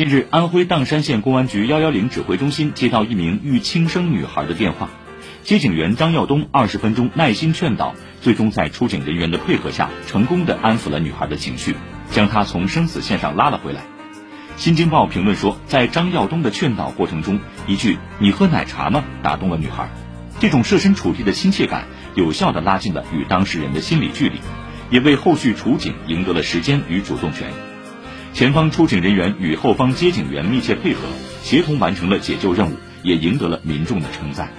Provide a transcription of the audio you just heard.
近日，安徽砀山县公安局幺幺零指挥中心接到一名欲轻生女孩的电话，接警员张耀东二十分钟耐心劝导，最终在出警人员的配合下，成功的安抚了女孩的情绪，将她从生死线上拉了回来。新京报评论说，在张耀东的劝导过程中，一句“你喝奶茶吗”打动了女孩，这种设身处地的亲切感，有效的拉近了与当事人的心理距离，也为后续处警赢得了时间与主动权。前方出警人员与后方接警员密切配合，协同完成了解救任务，也赢得了民众的称赞。